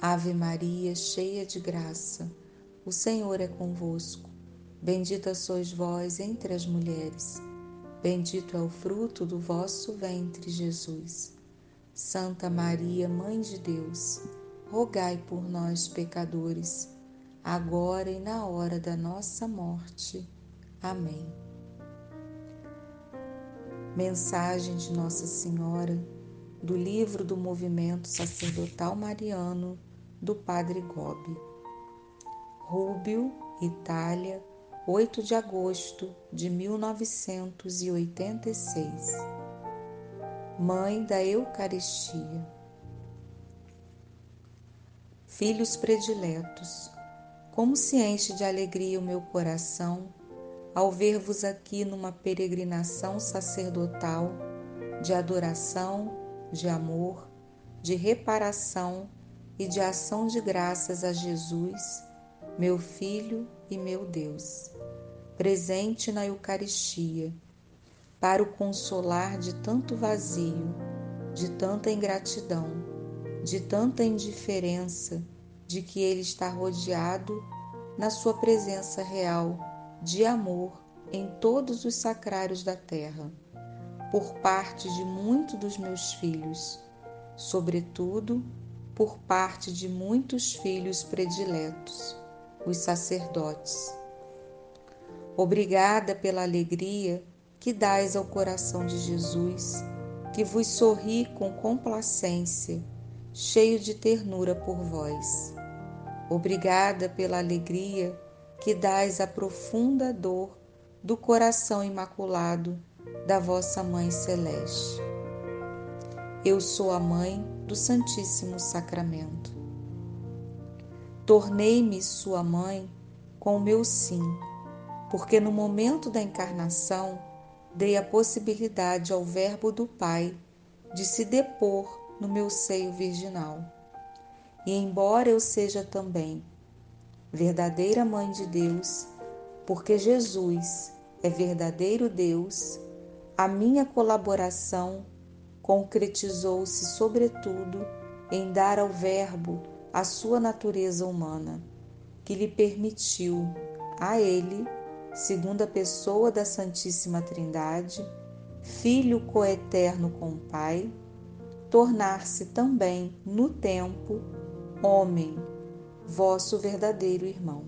Ave Maria, cheia de graça, o Senhor é convosco. Bendita sois vós entre as mulheres. Bendito é o fruto do vosso ventre, Jesus. Santa Maria, Mãe de Deus, rogai por nós, pecadores, agora e na hora da nossa morte. Amém. Mensagem de Nossa Senhora do livro do Movimento Sacerdotal Mariano do Padre Gobi. Rúbio, Itália, 8 de agosto de 1986. Mãe da Eucaristia. Filhos prediletos, como se enche de alegria o meu coração ao ver-vos aqui numa peregrinação sacerdotal de adoração, de amor, de reparação e de ação de graças a Jesus, meu Filho e meu Deus presente na Eucaristia, para o consolar de tanto vazio, de tanta ingratidão, de tanta indiferença, de que ele está rodeado na sua presença real de amor em todos os sacrários da terra, por parte de muitos dos meus filhos, sobretudo por parte de muitos filhos prediletos, os sacerdotes Obrigada pela alegria que dais ao coração de Jesus, que vos sorri com complacência, cheio de ternura por vós. Obrigada pela alegria que dais à profunda dor do coração imaculado da vossa Mãe Celeste. Eu sou a mãe do Santíssimo Sacramento. Tornei-me sua mãe com o meu sim porque no momento da encarnação dei a possibilidade ao Verbo do Pai de se depor no meu seio virginal. E embora eu seja também verdadeira Mãe de Deus, porque Jesus é verdadeiro Deus, a minha colaboração concretizou-se, sobretudo, em dar ao Verbo a sua natureza humana, que lhe permitiu, a Ele, segunda pessoa da Santíssima Trindade, Filho coeterno com o Pai, tornar-se também, no tempo, homem, vosso verdadeiro irmão.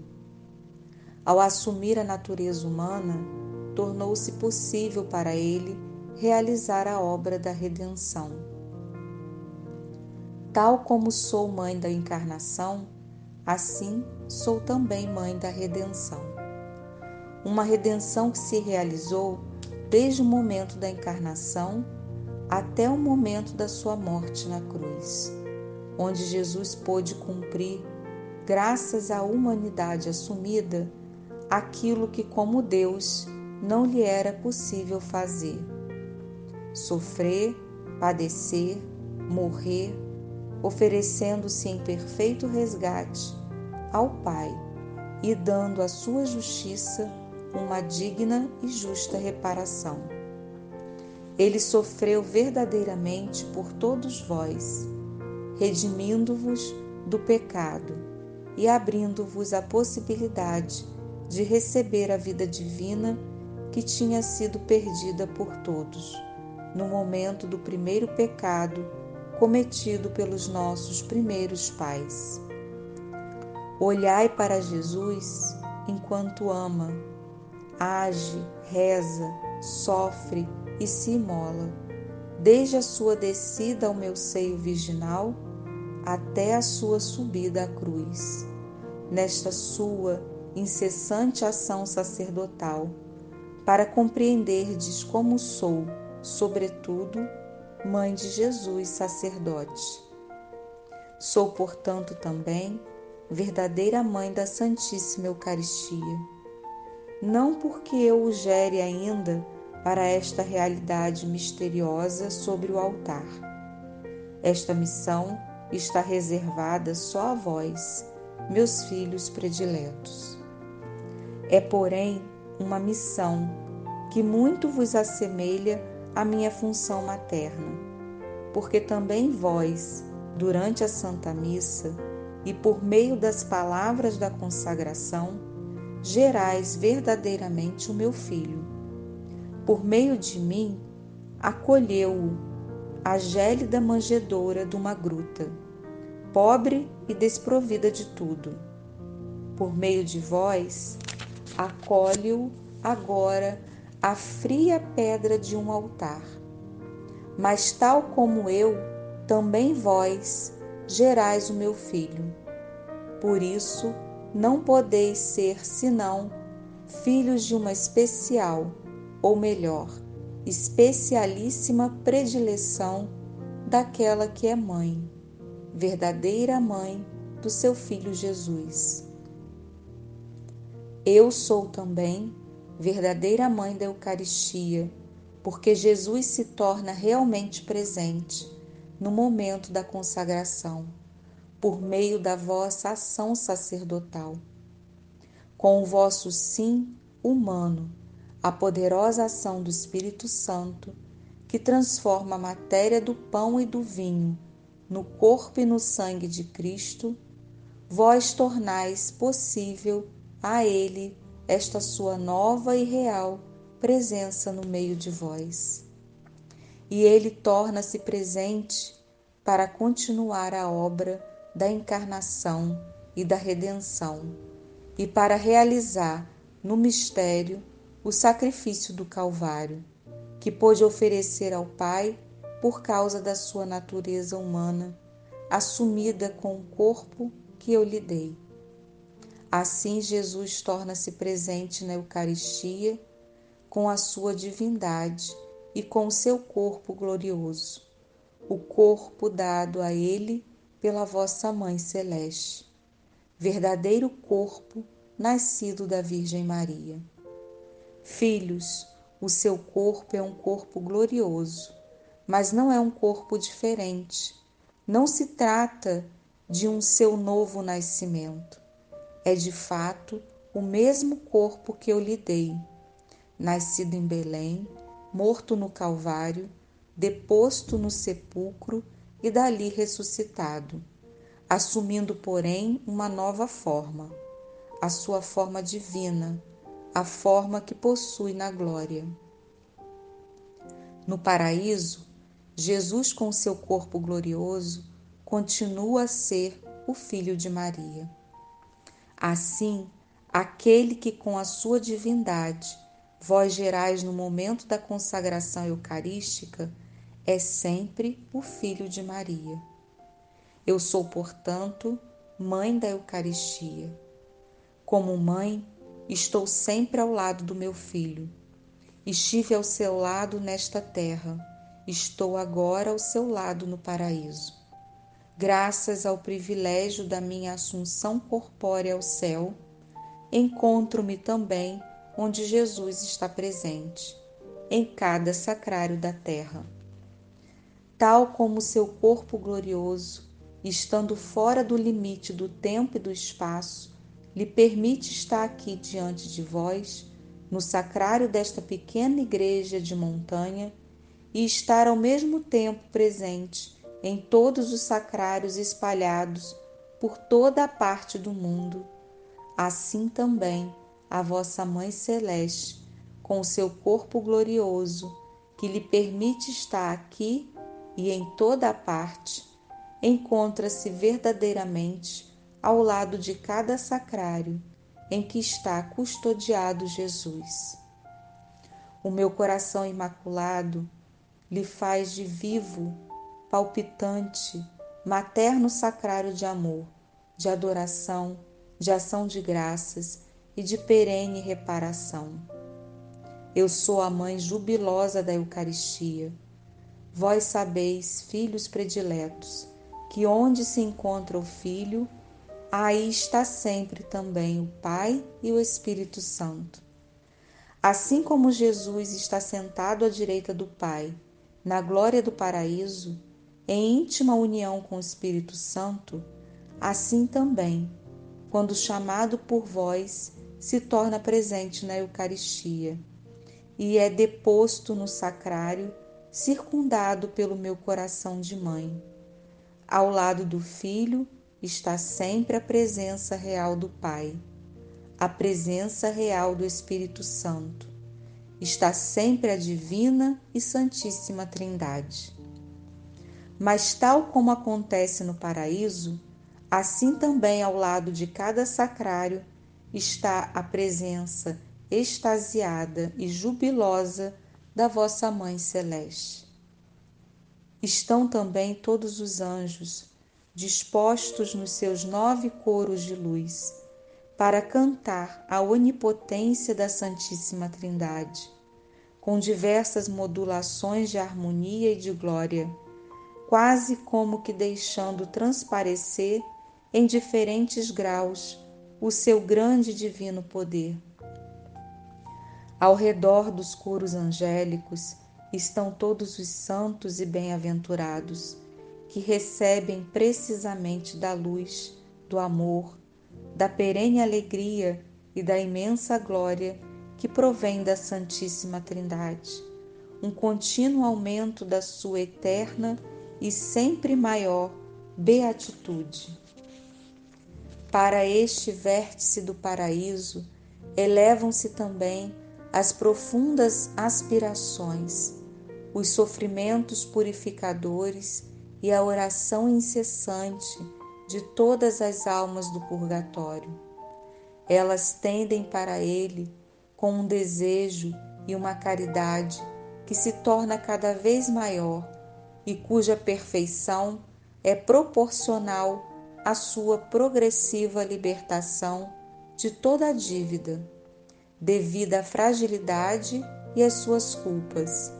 Ao assumir a natureza humana, tornou-se possível para ele realizar a obra da redenção. Tal como sou mãe da encarnação, assim sou também mãe da redenção uma redenção que se realizou desde o momento da encarnação até o momento da sua morte na cruz, onde Jesus pôde cumprir, graças à humanidade assumida, aquilo que, como Deus, não lhe era possível fazer: sofrer, padecer, morrer, oferecendo-se em perfeito resgate ao Pai e dando a sua justiça uma digna e justa reparação. Ele sofreu verdadeiramente por todos vós, redimindo-vos do pecado e abrindo-vos a possibilidade de receber a vida divina que tinha sido perdida por todos, no momento do primeiro pecado cometido pelos nossos primeiros pais. Olhai para Jesus enquanto ama age, reza, sofre e se imola, desde a sua descida ao meu seio virginal até a sua subida à cruz. Nesta sua incessante ação sacerdotal, para compreenderdes como sou, sobretudo, mãe de Jesus sacerdote. Sou, portanto, também verdadeira mãe da Santíssima Eucaristia. Não porque eu o gere ainda para esta realidade misteriosa sobre o altar. Esta missão está reservada só a vós, meus filhos prediletos. É, porém, uma missão que muito vos assemelha à minha função materna, porque também vós, durante a Santa Missa e por meio das palavras da consagração, gerais verdadeiramente o meu filho. Por meio de mim, acolheu-o a gélida manjedoura de uma gruta, pobre e desprovida de tudo. Por meio de vós, acolhe-o agora a fria pedra de um altar. Mas tal como eu, também vós gerais o meu filho. Por isso, não podeis ser senão filhos de uma especial, ou melhor, especialíssima predileção daquela que é mãe, verdadeira mãe do seu filho Jesus. Eu sou também verdadeira mãe da Eucaristia, porque Jesus se torna realmente presente no momento da consagração, por meio da vossa ação sacerdotal. Com o vosso sim humano, a poderosa ação do Espírito Santo, que transforma a matéria do pão e do vinho no corpo e no sangue de Cristo, vós tornais possível a Ele esta sua nova e real presença no meio de vós e ele torna-se presente para continuar a obra da encarnação e da redenção e para realizar no mistério o sacrifício do Calvário, que pôde oferecer ao Pai por causa da sua natureza humana, assumida com o corpo que eu lhe dei. Assim, Jesus torna-se presente na Eucaristia com a sua divindade e com o seu corpo glorioso, o corpo dado a ele pela vossa Mãe Celeste, verdadeiro corpo nascido da Virgem Maria. Filhos, o seu corpo é um corpo glorioso, mas não é um corpo diferente. Não se trata de um seu novo nascimento. É de fato o mesmo corpo que eu lhe dei, nascido em Belém, morto no Calvário, deposto no sepulcro e dali ressuscitado, assumindo, porém, uma nova forma, a sua forma divina, a forma que possui na glória. No paraíso, Jesus, com seu corpo glorioso, continua a ser o Filho de Maria. Assim, aquele que com a sua divindade vós gerais no momento da consagração eucarística, é sempre o Filho de Maria. Eu sou, portanto, mãe da Eucaristia. Como mãe, estou sempre ao lado do meu filho. Estive ao seu lado nesta terra, estou agora ao seu lado no paraíso. Graças ao privilégio da minha assunção corpórea ao céu, encontro-me também onde Jesus está presente, em cada sacrário da terra. Tal como seu corpo glorioso, estando fora do limite do tempo e do espaço, lhe permite estar aqui diante de vós, no sacrário desta pequena igreja de montanha, e estar ao mesmo tempo presente em todos os sacrários espalhados por toda a parte do mundo. Assim também a vossa Mãe Celeste, com o seu corpo glorioso, que lhe permite estar aqui e em toda a parte, encontra-se verdadeiramente ao lado de cada sacrário em que está custodiado Jesus. O meu coração imaculado lhe faz de vivo, palpitante, materno sacrário de amor, de adoração, de ação de graças e de perene reparação. Eu sou a mãe jubilosa da Eucaristia. Vós sabeis, filhos prediletos, que onde se encontra o filho, aí está sempre também o Pai e o Espírito Santo. Assim como Jesus está sentado à direita do Pai, na glória do paraíso, em íntima união com o Espírito Santo, assim também, quando chamado por vós, se torna presente na Eucaristia e é deposto no sacrário, circundado pelo meu coração de mãe. Ao lado do Filho está sempre a presença real do Pai, a presença real do Espírito Santo. Está sempre a divina e santíssima Trindade. Mas, tal como acontece no paraíso, assim também ao lado de cada sacrário está a presença extasiada e jubilosa da vossa Mãe Celeste. Estão também todos os anjos, dispostos nos seus nove coros de luz, para cantar a onipotência da Santíssima Trindade, com diversas modulações de harmonia e de glória, quase como que deixando transparecer em diferentes graus o seu grande divino poder. Ao redor dos coros angélicos estão todos os santos e bem-aventurados, que recebem precisamente da luz, do amor, da perene alegria e da imensa glória que provém da Santíssima Trindade, um contínuo aumento da sua eterna e sempre maior beatitude. Para este vértice do paraíso elevam-se também as profundas aspirações, os sofrimentos purificadores e a oração incessante de todas as almas do purgatório. Elas tendem para ele com um desejo e uma caridade que se torna cada vez maior e cuja perfeição é proporcional a sua progressiva libertação de toda a dívida, devido à fragilidade e às suas culpas,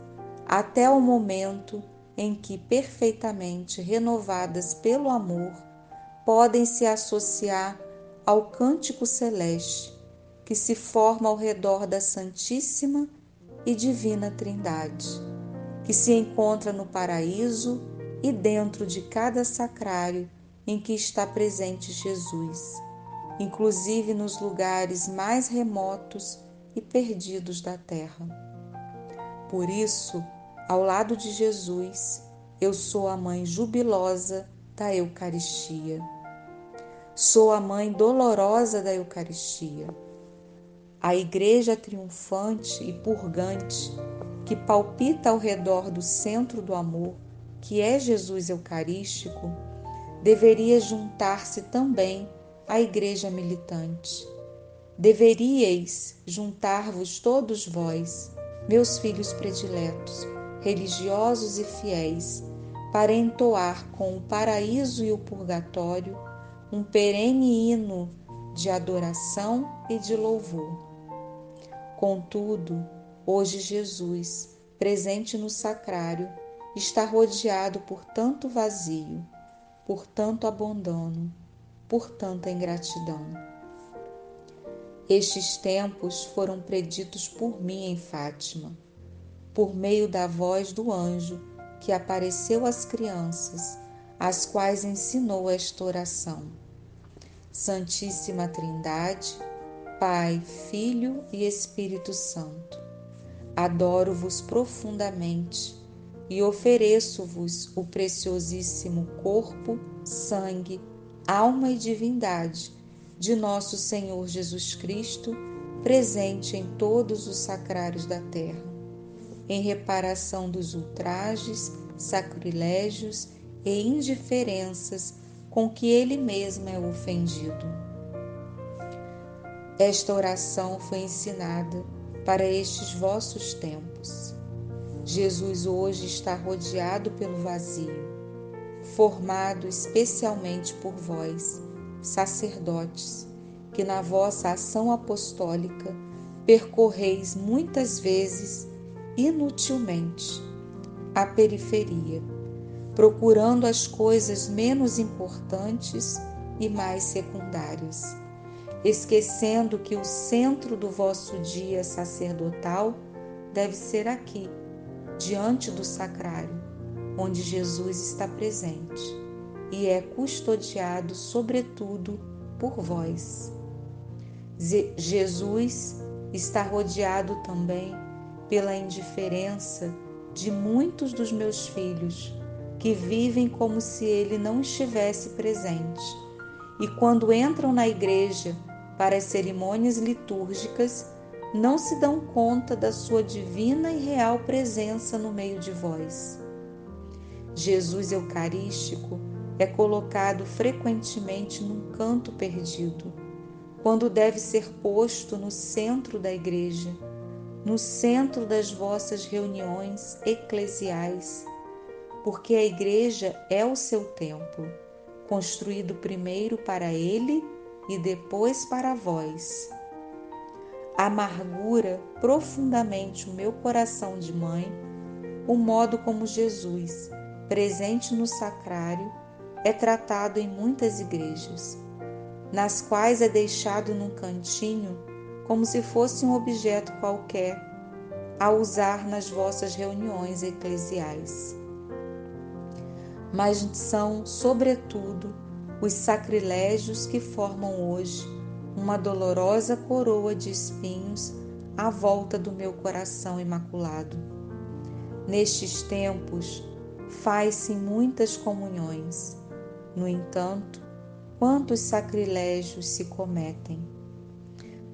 até o momento em que, perfeitamente renovadas pelo amor, podem se associar ao cântico celeste que se forma ao redor da Santíssima e Divina Trindade, que se encontra no paraíso e dentro de cada sacrário em que está presente Jesus, inclusive nos lugares mais remotos e perdidos da terra. Por isso, ao lado de Jesus, eu sou a mãe jubilosa da Eucaristia. Sou a mãe dolorosa da Eucaristia. A igreja triunfante e purgante que palpita ao redor do centro do amor, que é Jesus Eucarístico, deveria juntar-se também à igreja militante. Deveríeis juntar-vos todos vós, meus filhos prediletos, religiosos e fiéis, para entoar com o paraíso e o purgatório um perene hino de adoração e de louvor. Contudo, hoje Jesus, presente no sacrário, está rodeado por tanto vazio por tanto abandono, por tanta ingratidão. Estes tempos foram preditos por mim em Fátima, por meio da voz do anjo que apareceu às crianças, às quais ensinou esta oração. Santíssima Trindade, Pai, Filho e Espírito Santo, adoro-vos profundamente e ofereço-vos o preciosíssimo corpo, sangue, alma e divindade de nosso Senhor Jesus Cristo, presente em todos os sacrários da terra, em reparação dos ultrajes, sacrilégios e indiferenças com que ele mesmo é ofendido. Esta oração foi ensinada para estes vossos tempos. Jesus hoje está rodeado pelo vazio, formado especialmente por vós, sacerdotes, que na vossa ação apostólica percorreis muitas vezes inutilmente a periferia, procurando as coisas menos importantes e mais secundários, esquecendo que o centro do vosso dia sacerdotal deve ser aqui, diante do sacrário, onde Jesus está presente e é custodiado, sobretudo, por vós. Jesus está rodeado também pela indiferença de muitos dos meus filhos que vivem como se ele não estivesse presente. E quando entram na igreja para as cerimônias litúrgicas, não se dão conta da sua divina e real presença no meio de vós. Jesus Eucarístico é colocado frequentemente num canto perdido, quando deve ser posto no centro da igreja, no centro das vossas reuniões eclesiais porque a igreja é o seu templo, construído primeiro para ele e depois para vós. Amargura profundamente o meu coração de mãe o modo como Jesus, presente no sacrário, é tratado em muitas igrejas, nas quais é deixado num cantinho como se fosse um objeto qualquer a usar nas vossas reuniões eclesiais mas são, sobretudo, os sacrilégios que formam hoje uma dolorosa coroa de espinhos à volta do meu coração imaculado. Nestes tempos, faz-se muitas comunhões. No entanto, quantos sacrilégios se cometem?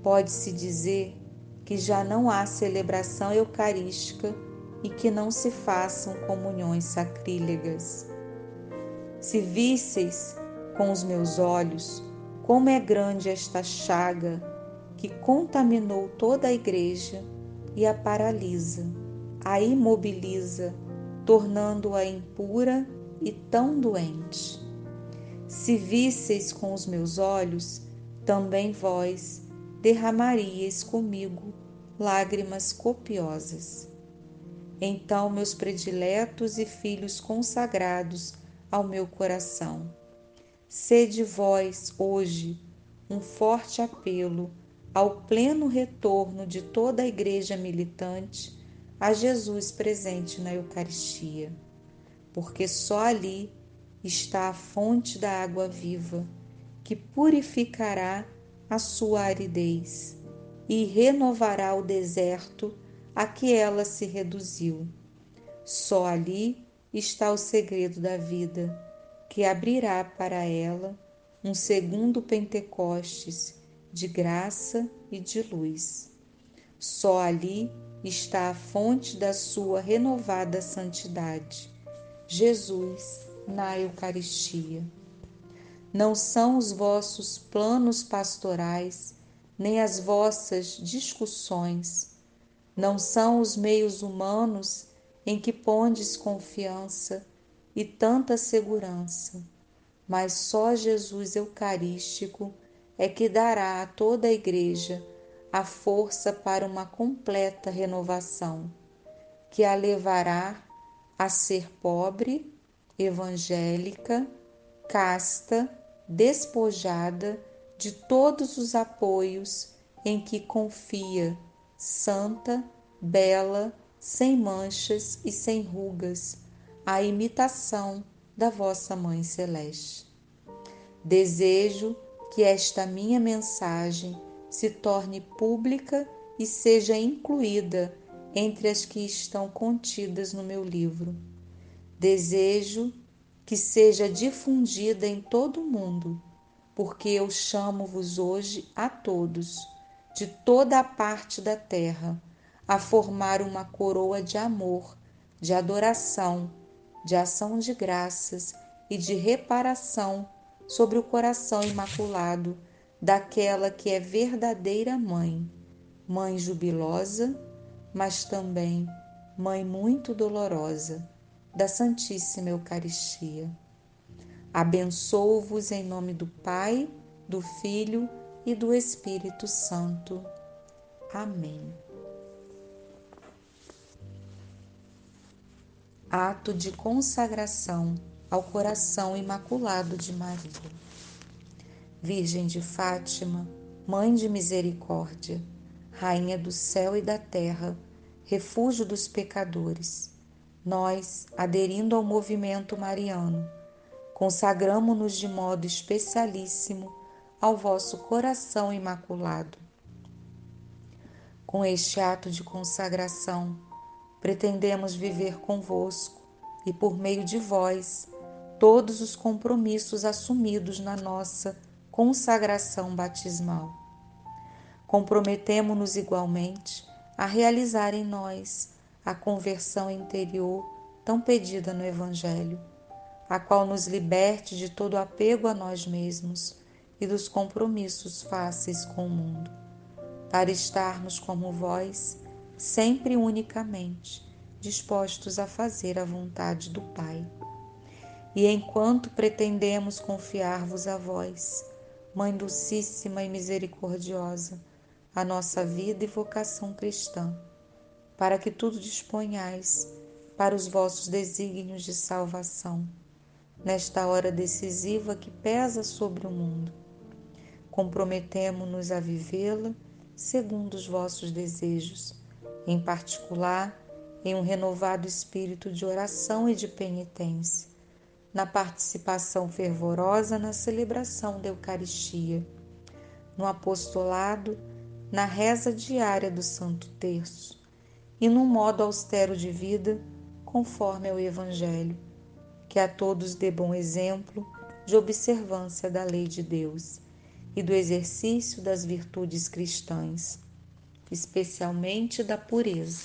Pode-se dizer que já não há celebração eucarística e que não se façam comunhões sacrílegas. Se visseis com os meus olhos como é grande esta chaga que contaminou toda a igreja e a paralisa, a imobiliza, tornando-a impura e tão doente. Se visseis com os meus olhos, também vós derramaríeis comigo lágrimas copiosas. Então, meus prediletos e filhos consagrados ao meu coração. Sede vós, hoje, um forte apelo ao pleno retorno de toda a Igreja militante a Jesus presente na Eucaristia, porque só ali está a fonte da água viva que purificará a sua aridez e renovará o deserto a que ela se reduziu. Só ali está o segredo da vida, que abrirá para ela um segundo Pentecostes de graça e de luz. Só ali está a fonte da sua renovada santidade. Jesus na Eucaristia. Não são os vossos planos pastorais, nem as vossas discussões, não são os meios humanos em que pondes confiança e tanta segurança, mas só Jesus Eucarístico é que dará a toda a Igreja a força para uma completa renovação, que a levará a ser pobre, evangélica, casta, despojada de todos os apoios em que confia, santa, bela, sem manchas e sem rugas, a imitação da vossa Mãe Celeste. Desejo que esta minha mensagem se torne pública e seja incluída entre as que estão contidas no meu livro. Desejo que seja difundida em todo o mundo, porque eu chamo-vos hoje a todos, de toda a parte da terra, a formar uma coroa de amor, de adoração, de ação de graças e de reparação sobre o coração imaculado daquela que é verdadeira mãe, mãe jubilosa, mas também mãe muito dolorosa da Santíssima Eucaristia. Abençoo-vos em nome do Pai, do Filho e do Espírito Santo. Amém. Ato de consagração ao coração imaculado de Maria. Virgem de Fátima, Mãe de Misericórdia, Rainha do céu e da terra, refúgio dos pecadores, nós, aderindo ao movimento mariano, consagramo-nos de modo especialíssimo ao vosso coração imaculado. Com este ato de consagração, pretendemos viver convosco e, por meio de vós, todos os compromissos assumidos na nossa consagração batismal. Comprometemo-nos igualmente a realizar em nós a conversão interior tão pedida no Evangelho, a qual nos liberte de todo apego a nós mesmos e dos compromissos fáceis com o mundo, para estarmos como vós, sempre unicamente, dispostos a fazer a vontade do Pai. E enquanto pretendemos confiar-vos a vós, Mãe Dulcíssima e Misericordiosa, a nossa vida e vocação cristã, para que tudo disponhais para os vossos desígnios de salvação, nesta hora decisiva que pesa sobre o mundo. Comprometemo-nos a vivê-la segundo os vossos desejos, em particular em um renovado espírito de oração e de penitência, na participação fervorosa na celebração da Eucaristia, no apostolado, na reza diária do Santo Terço e num modo austero de vida, conforme ao Evangelho, que a todos dê bom exemplo de observância da lei de Deus e do exercício das virtudes cristãs, especialmente da pureza.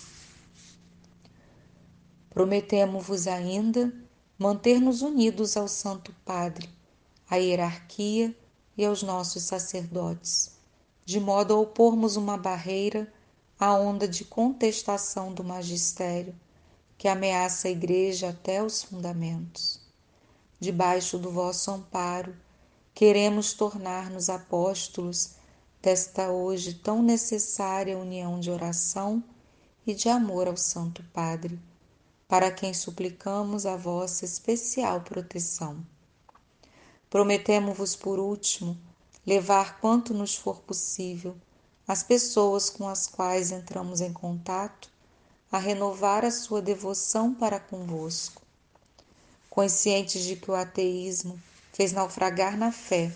Prometemos-vos ainda manter-nos unidos ao Santo Padre, à hierarquia e aos nossos sacerdotes, de modo a opormos uma barreira à onda de contestação do magistério que ameaça a Igreja até os fundamentos. Debaixo do vosso amparo, queremos tornar-nos apóstolos desta hoje tão necessária união de oração e de amor ao Santo Padre para quem suplicamos a vossa especial proteção. Prometemos-vos, por último, levar quanto nos for possível as pessoas com as quais entramos em contato a renovar a sua devoção para convosco. Conscientes de que o ateísmo fez naufragar na fé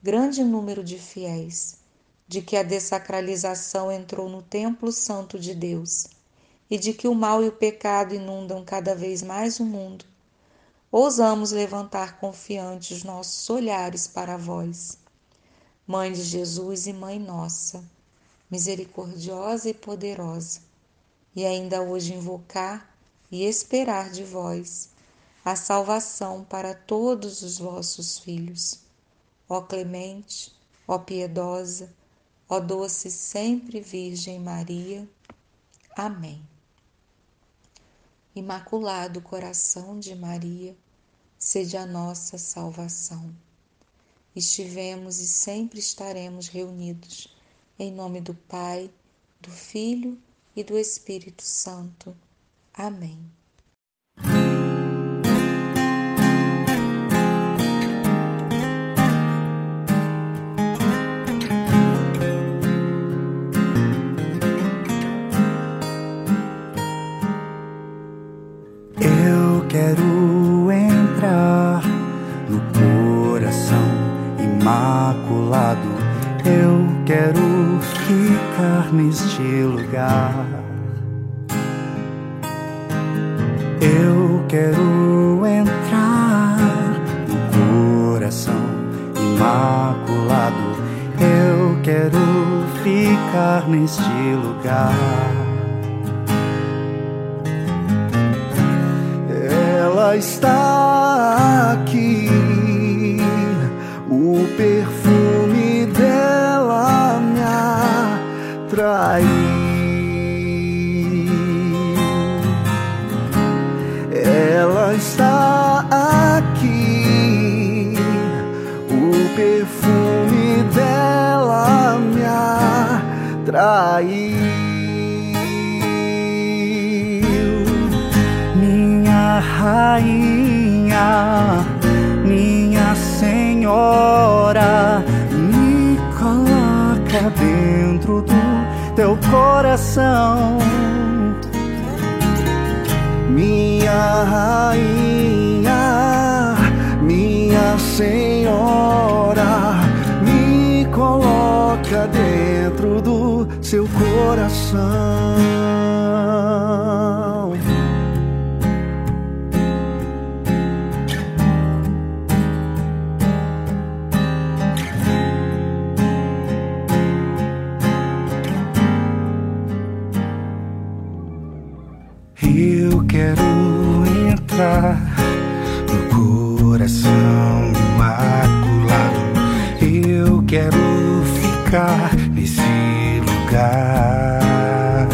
grande número de fiéis, de que a dessacralização entrou no templo santo de Deus e de que o mal e o pecado inundam cada vez mais o mundo, ousamos levantar confiantes nossos olhares para vós. Mãe de Jesus e Mãe nossa, misericordiosa e poderosa, e ainda hoje invocar e esperar de vós a salvação para todos os vossos filhos. Ó clemente, ó piedosa, ó doce sempre Virgem Maria. Amém. Imaculado Coração de Maria, sede a nossa salvação. Estivemos e sempre estaremos reunidos em nome do Pai, do Filho e do Espírito Santo. Amém. Quero entrar no coração imaculado. Eu quero ficar neste lugar. Eu quero entrar no coração imaculado. Eu quero ficar neste lugar. Está aqui. O perfume dela me atraiu. Ela está aqui. O perfume dela me atraiu. Rainha, minha senhora me coloca dentro do teu coração. Minha rainha, minha Senhora, me coloca dentro do seu coração. No coração imaculado. Eu quero ficar nesse lugar.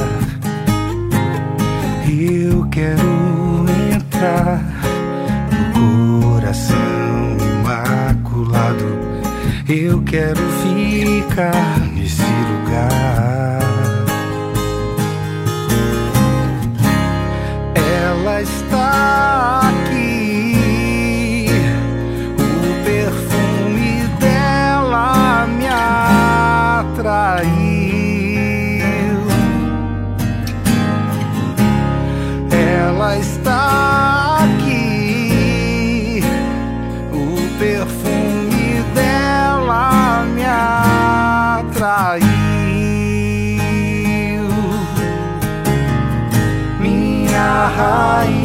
Eu quero entrar no coração imaculado. Eu quero ficar nesse lugar. Minha